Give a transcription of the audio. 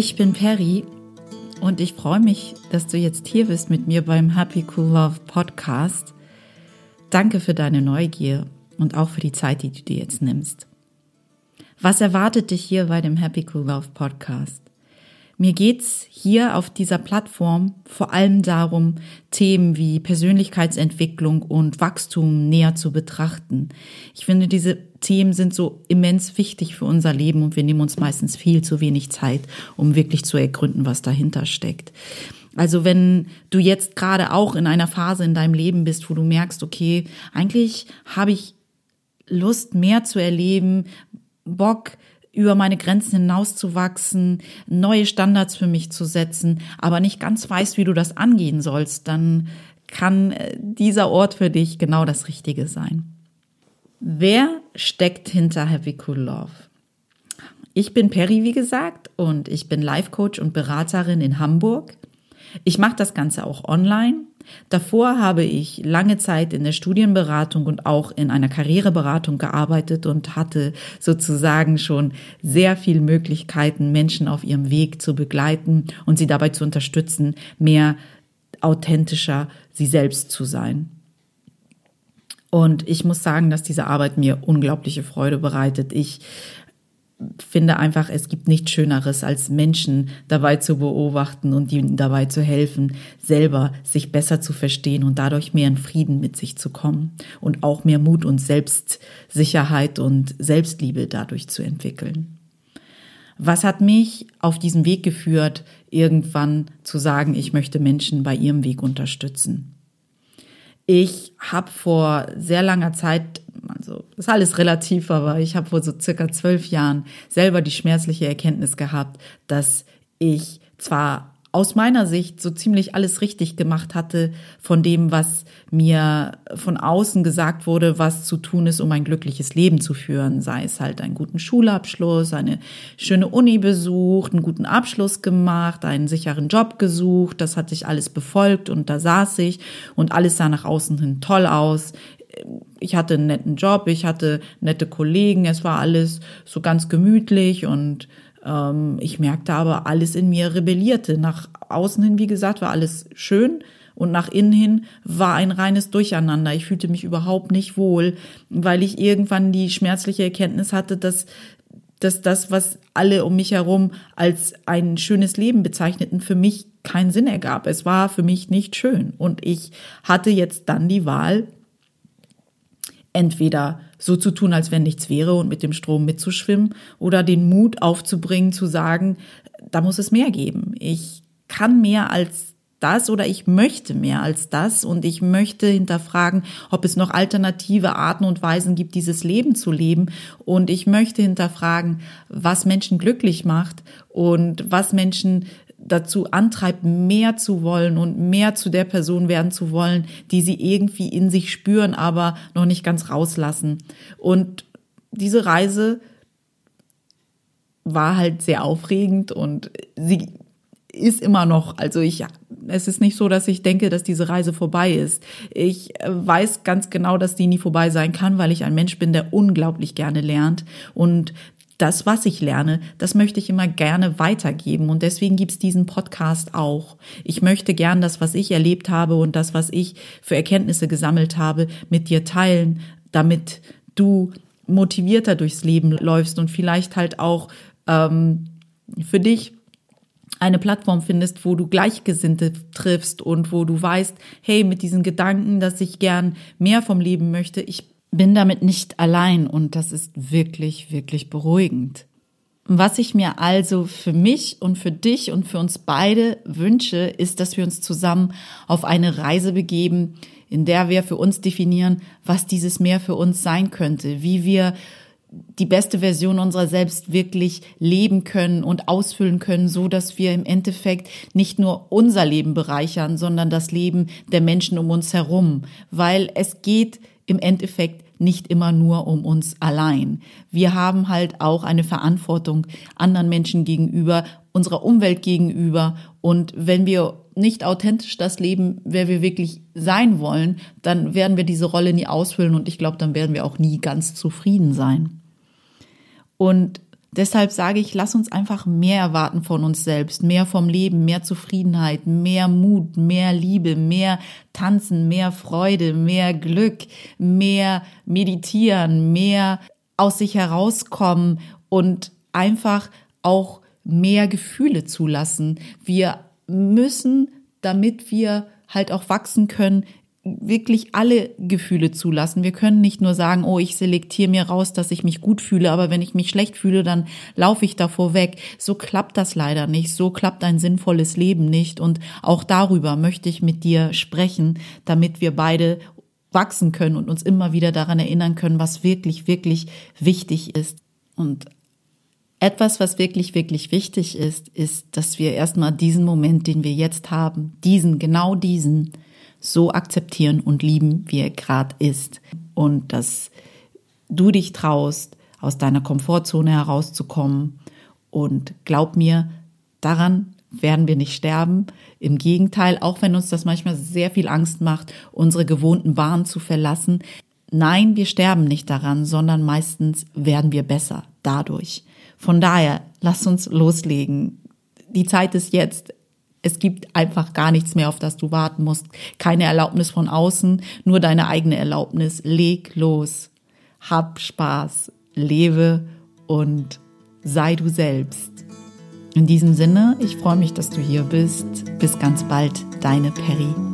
Ich bin Perry und ich freue mich, dass du jetzt hier bist mit mir beim Happy Cool Love Podcast. Danke für deine Neugier und auch für die Zeit, die du dir jetzt nimmst. Was erwartet dich hier bei dem Happy Cool Love Podcast? Mir geht's hier auf dieser Plattform vor allem darum, Themen wie Persönlichkeitsentwicklung und Wachstum näher zu betrachten. Ich finde, diese Themen sind so immens wichtig für unser Leben und wir nehmen uns meistens viel zu wenig Zeit, um wirklich zu ergründen, was dahinter steckt. Also wenn du jetzt gerade auch in einer Phase in deinem Leben bist, wo du merkst, okay, eigentlich habe ich Lust, mehr zu erleben, Bock, über meine Grenzen hinauszuwachsen, neue Standards für mich zu setzen, aber nicht ganz weißt, wie du das angehen sollst, dann kann äh, dieser Ort für dich genau das Richtige sein. Wer steckt hinter Happy Cool Love? Ich bin Perry, wie gesagt, und ich bin Life Coach und Beraterin in Hamburg. Ich mache das Ganze auch online. Davor habe ich lange Zeit in der Studienberatung und auch in einer Karriereberatung gearbeitet und hatte sozusagen schon sehr viele Möglichkeiten, Menschen auf ihrem Weg zu begleiten und sie dabei zu unterstützen, mehr authentischer sie selbst zu sein. Und ich muss sagen, dass diese Arbeit mir unglaubliche Freude bereitet. Ich finde einfach, es gibt nichts Schöneres, als Menschen dabei zu beobachten und ihnen dabei zu helfen, selber sich besser zu verstehen und dadurch mehr in Frieden mit sich zu kommen und auch mehr Mut und Selbstsicherheit und Selbstliebe dadurch zu entwickeln. Was hat mich auf diesen Weg geführt, irgendwann zu sagen, ich möchte Menschen bei ihrem Weg unterstützen? Ich habe vor sehr langer Zeit ist alles relativ, aber ich habe vor so circa zwölf Jahren selber die schmerzliche Erkenntnis gehabt, dass ich zwar aus meiner Sicht so ziemlich alles richtig gemacht hatte von dem, was mir von außen gesagt wurde, was zu tun ist, um ein glückliches Leben zu führen. Sei es halt einen guten Schulabschluss, eine schöne Uni besucht, einen guten Abschluss gemacht, einen sicheren Job gesucht. Das hatte ich alles befolgt und da saß ich und alles sah nach außen hin toll aus ich hatte einen netten Job, ich hatte nette Kollegen, es war alles so ganz gemütlich und ähm, ich merkte aber, alles in mir rebellierte. Nach außen hin, wie gesagt, war alles schön und nach innen hin war ein reines Durcheinander. Ich fühlte mich überhaupt nicht wohl, weil ich irgendwann die schmerzliche Erkenntnis hatte, dass dass das, was alle um mich herum als ein schönes Leben bezeichneten, für mich keinen Sinn ergab. Es war für mich nicht schön. Und ich hatte jetzt dann die Wahl, entweder so zu tun, als wenn nichts wäre und mit dem Strom mitzuschwimmen oder den Mut aufzubringen zu sagen, da muss es mehr geben. Ich kann mehr als das oder ich möchte mehr als das und ich möchte hinterfragen, ob es noch alternative Arten und Weisen gibt, dieses Leben zu leben und ich möchte hinterfragen, was Menschen glücklich macht und was Menschen dazu antreibt, mehr zu wollen und mehr zu der Person werden zu wollen, die sie irgendwie in sich spüren, aber noch nicht ganz rauslassen. Und diese Reise war halt sehr aufregend und sie ist immer noch, also ich, es ist nicht so, dass ich denke, dass diese Reise vorbei ist. Ich weiß ganz genau, dass die nie vorbei sein kann, weil ich ein Mensch bin, der unglaublich gerne lernt und das, was ich lerne, das möchte ich immer gerne weitergeben. Und deswegen gibt's diesen Podcast auch. Ich möchte gern das, was ich erlebt habe und das, was ich für Erkenntnisse gesammelt habe, mit dir teilen, damit du motivierter durchs Leben läufst und vielleicht halt auch ähm, für dich eine Plattform findest, wo du Gleichgesinnte triffst und wo du weißt, hey, mit diesen Gedanken, dass ich gern mehr vom Leben möchte, ich bin damit nicht allein und das ist wirklich, wirklich beruhigend. Was ich mir also für mich und für dich und für uns beide wünsche, ist, dass wir uns zusammen auf eine Reise begeben, in der wir für uns definieren, was dieses Meer für uns sein könnte, wie wir die beste Version unserer selbst wirklich leben können und ausfüllen können, so dass wir im Endeffekt nicht nur unser Leben bereichern, sondern das Leben der Menschen um uns herum, weil es geht im Endeffekt nicht immer nur um uns allein. Wir haben halt auch eine Verantwortung anderen Menschen gegenüber, unserer Umwelt gegenüber. Und wenn wir nicht authentisch das leben, wer wir wirklich sein wollen, dann werden wir diese Rolle nie ausfüllen und ich glaube, dann werden wir auch nie ganz zufrieden sein. Und Deshalb sage ich, lass uns einfach mehr erwarten von uns selbst, mehr vom Leben, mehr Zufriedenheit, mehr Mut, mehr Liebe, mehr Tanzen, mehr Freude, mehr Glück, mehr Meditieren, mehr aus sich herauskommen und einfach auch mehr Gefühle zulassen. Wir müssen, damit wir halt auch wachsen können, wirklich alle Gefühle zulassen. Wir können nicht nur sagen, oh, ich selektiere mir raus, dass ich mich gut fühle, aber wenn ich mich schlecht fühle, dann laufe ich davor weg. So klappt das leider nicht. So klappt ein sinnvolles Leben nicht. Und auch darüber möchte ich mit dir sprechen, damit wir beide wachsen können und uns immer wieder daran erinnern können, was wirklich, wirklich wichtig ist. Und etwas, was wirklich, wirklich wichtig ist, ist, dass wir erstmal diesen Moment, den wir jetzt haben, diesen, genau diesen, so akzeptieren und lieben, wie er gerade ist. Und dass du dich traust, aus deiner Komfortzone herauszukommen. Und glaub mir, daran werden wir nicht sterben. Im Gegenteil, auch wenn uns das manchmal sehr viel Angst macht, unsere gewohnten Bahnen zu verlassen. Nein, wir sterben nicht daran, sondern meistens werden wir besser dadurch. Von daher, lass uns loslegen. Die Zeit ist jetzt. Es gibt einfach gar nichts mehr, auf das du warten musst. Keine Erlaubnis von außen, nur deine eigene Erlaubnis. Leg los. Hab Spaß. Lebe und sei du selbst. In diesem Sinne, ich freue mich, dass du hier bist. Bis ganz bald, deine Perry.